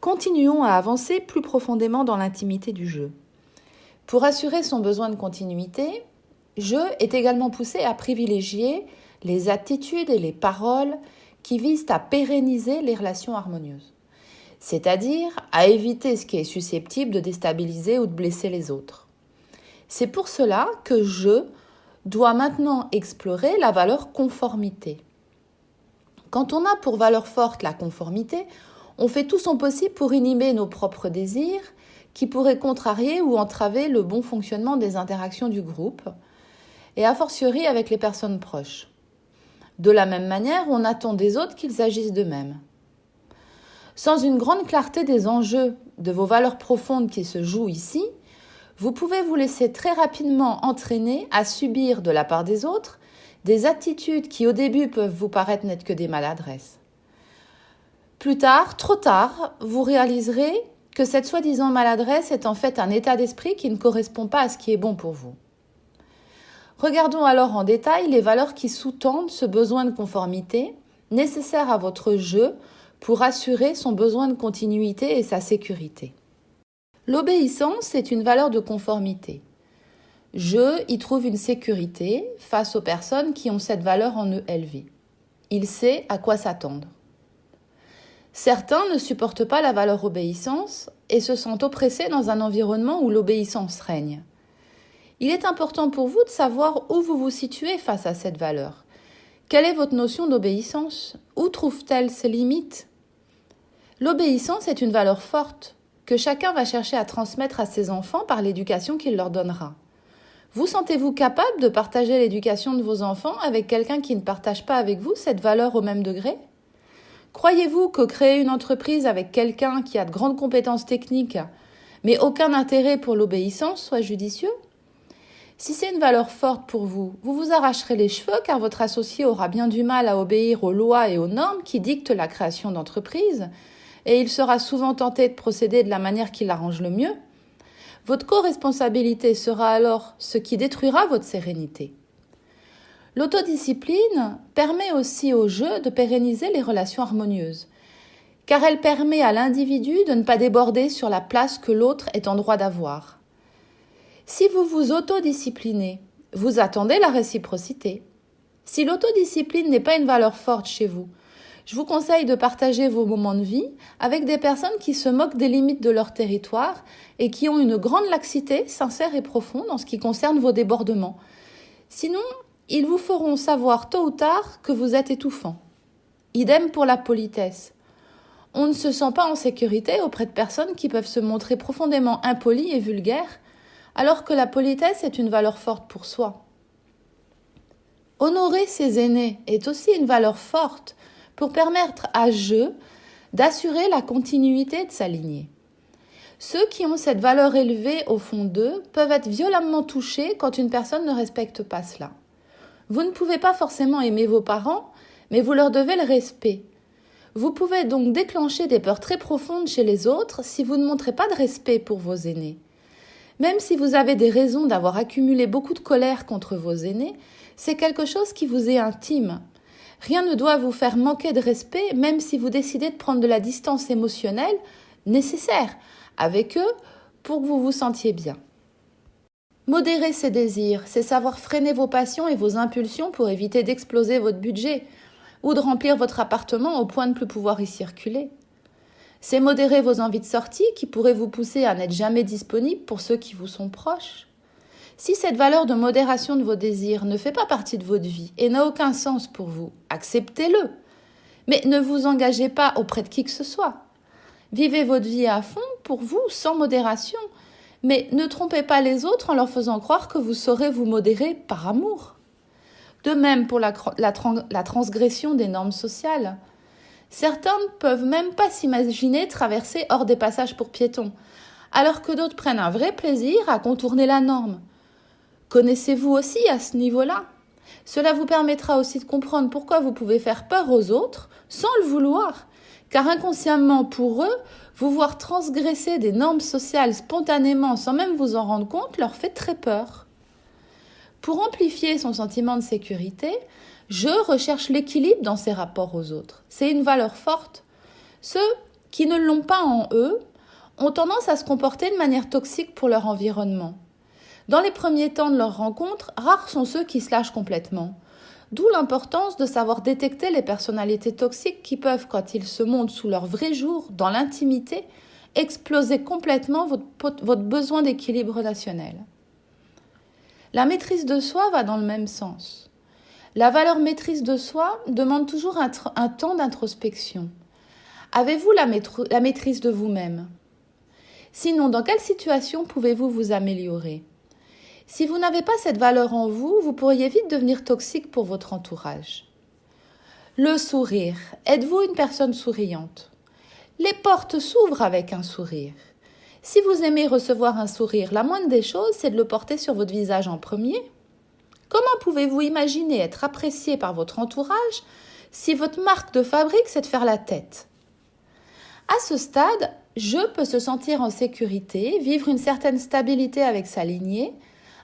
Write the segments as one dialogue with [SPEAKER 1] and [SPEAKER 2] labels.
[SPEAKER 1] Continuons à avancer plus profondément dans l'intimité du jeu. Pour assurer son besoin de continuité, jeu est également poussé à privilégier les attitudes et les paroles qui visent à pérenniser les relations harmonieuses, c'est-à-dire à éviter ce qui est susceptible de déstabiliser ou de blesser les autres. C'est pour cela que je dois maintenant explorer la valeur conformité. Quand on a pour valeur forte la conformité, on fait tout son possible pour inhiber nos propres désirs qui pourraient contrarier ou entraver le bon fonctionnement des interactions du groupe, et a fortiori avec les personnes proches. De la même manière, on attend des autres qu'ils agissent de même. Sans une grande clarté des enjeux de vos valeurs profondes qui se jouent ici, vous pouvez vous laisser très rapidement entraîner à subir de la part des autres des attitudes qui au début peuvent vous paraître n'être que des maladresses. Plus tard, trop tard, vous réaliserez que cette soi-disant maladresse est en fait un état d'esprit qui ne correspond pas à ce qui est bon pour vous. Regardons alors en détail les valeurs qui sous-tendent ce besoin de conformité nécessaire à votre jeu pour assurer son besoin de continuité et sa sécurité. L'obéissance est une valeur de conformité. Je y trouve une sécurité face aux personnes qui ont cette valeur en eux élevée. Il sait à quoi s'attendre. Certains ne supportent pas la valeur obéissance et se sentent oppressés dans un environnement où l'obéissance règne. Il est important pour vous de savoir où vous vous situez face à cette valeur. Quelle est votre notion d'obéissance? Où trouve-t-elle ses limites? L'obéissance est une valeur forte que chacun va chercher à transmettre à ses enfants par l'éducation qu'il leur donnera. Vous sentez-vous capable de partager l'éducation de vos enfants avec quelqu'un qui ne partage pas avec vous cette valeur au même degré? Croyez-vous que créer une entreprise avec quelqu'un qui a de grandes compétences techniques, mais aucun intérêt pour l'obéissance, soit judicieux? Si c'est une valeur forte pour vous, vous vous arracherez les cheveux car votre associé aura bien du mal à obéir aux lois et aux normes qui dictent la création d'entreprises, et il sera souvent tenté de procéder de la manière qui l'arrange le mieux. Votre co-responsabilité sera alors ce qui détruira votre sérénité. L'autodiscipline permet aussi au jeu de pérenniser les relations harmonieuses, car elle permet à l'individu de ne pas déborder sur la place que l'autre est en droit d'avoir. Si vous vous autodisciplinez, vous attendez la réciprocité. Si l'autodiscipline n'est pas une valeur forte chez vous, je vous conseille de partager vos moments de vie avec des personnes qui se moquent des limites de leur territoire et qui ont une grande laxité sincère et profonde en ce qui concerne vos débordements. Sinon, ils vous feront savoir tôt ou tard que vous êtes étouffant. Idem pour la politesse. On ne se sent pas en sécurité auprès de personnes qui peuvent se montrer profondément impolies et vulgaires, alors que la politesse est une valeur forte pour soi. Honorer ses aînés est aussi une valeur forte pour permettre à je d'assurer la continuité de sa lignée. Ceux qui ont cette valeur élevée au fond d'eux peuvent être violemment touchés quand une personne ne respecte pas cela. Vous ne pouvez pas forcément aimer vos parents, mais vous leur devez le respect. Vous pouvez donc déclencher des peurs très profondes chez les autres si vous ne montrez pas de respect pour vos aînés. Même si vous avez des raisons d'avoir accumulé beaucoup de colère contre vos aînés, c'est quelque chose qui vous est intime. Rien ne doit vous faire manquer de respect, même si vous décidez de prendre de la distance émotionnelle nécessaire avec eux pour que vous vous sentiez bien. Modérer ses désirs, c'est savoir freiner vos passions et vos impulsions pour éviter d'exploser votre budget ou de remplir votre appartement au point de ne plus pouvoir y circuler. C'est modérer vos envies de sortie qui pourraient vous pousser à n'être jamais disponible pour ceux qui vous sont proches. Si cette valeur de modération de vos désirs ne fait pas partie de votre vie et n'a aucun sens pour vous, acceptez-le. Mais ne vous engagez pas auprès de qui que ce soit. Vivez votre vie à fond pour vous, sans modération. Mais ne trompez pas les autres en leur faisant croire que vous saurez vous modérer par amour. De même pour la, transgression des normes sociales. Certains ne peuvent même pas s'imaginer traverser hors des passages pour piétons, alors que d'autres prennent un vrai plaisir à contourner la norme. Connaissez-vous aussi à ce niveau-là? Cela vous permettra aussi de comprendre pourquoi vous pouvez faire peur aux autres sans le vouloir, car inconsciemment pour eux, vous voir transgresser des normes sociales spontanément sans même vous en rendre compte leur fait très peur. Pour amplifier son sentiment de sécurité, je recherche l'équilibre dans ses rapports aux autres. C'est une valeur forte. Ceux qui ne l'ont pas en eux ont tendance à se comporter de manière toxique pour leur environnement. Dans les premiers temps de leur rencontre, rares sont ceux qui se lâchent complètement. D'où l'importance de savoir détecter les personnalités toxiques qui peuvent, quand ils se montrent sous leur vrai jour, dans l'intimité, exploser complètement votre, besoin d'équilibre relationnel. La maîtrise de soi va dans le même sens. La valeur maîtrise de soi demande toujours un, temps d'introspection. Avez-vous la maîtrise de vous-même? Sinon, dans quelle situation pouvez-vous vous améliorer? Si vous n'avez pas cette valeur en vous, vous pourriez vite devenir toxique pour votre entourage. Le sourire. Êtes-vous une personne souriante? Les portes s'ouvrent avec un sourire. Si vous aimez recevoir un sourire, la moindre des choses, c'est de le porter sur votre visage en premier. Comment pouvez-vous imaginer être apprécié par votre entourage si votre marque de fabrique, c'est de faire la tête? À ce stade, je peux se sentir en sécurité, vivre une certaine stabilité avec sa lignée,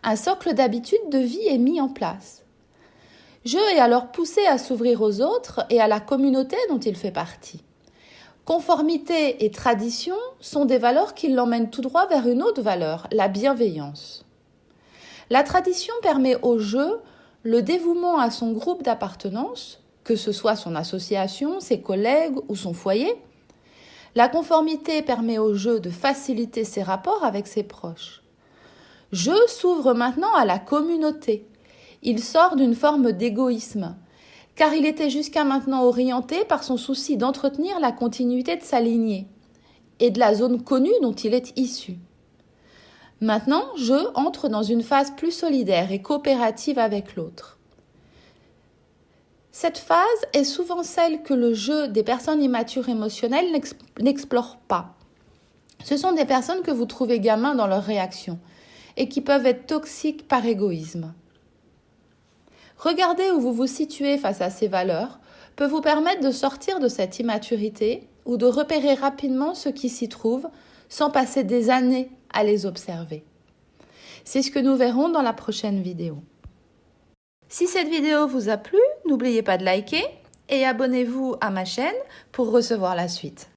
[SPEAKER 1] un socle d'habitude de vie est mis en place. Je est alors poussé à s'ouvrir aux autres et à la communauté dont il fait partie. Conformité et tradition sont des valeurs qui l'emmènent tout droit vers une autre valeur, la bienveillance. La tradition permet au jeu le dévouement à son groupe d'appartenance, que ce soit son association, ses collègues ou son foyer. La conformité permet au jeu de faciliter ses rapports avec ses proches. Jeu s'ouvre maintenant à la communauté. Il sort d'une forme d'égoïsme, car il était jusqu'à maintenant orienté par son souci d'entretenir la continuité de sa lignée et de la zone connue dont il est issu. Maintenant, je entre dans une phase plus solidaire et coopérative avec l'autre. Cette phase est souvent celle que le jeu des personnes immatures émotionnelles n'explore pas. Ce sont des personnes que vous trouvez gamins dans leurs réactions et qui peuvent être toxiques par égoïsme. Regardez où vous vous situez face à ces valeurs peut vous permettre de sortir de cette immaturité ou de repérer rapidement ce qui s'y trouve sans passer des années à les observer. C'est ce que nous verrons dans la prochaine vidéo. Si cette vidéo vous a plu, n'oubliez pas de liker et abonnez-vous à ma chaîne pour recevoir la suite.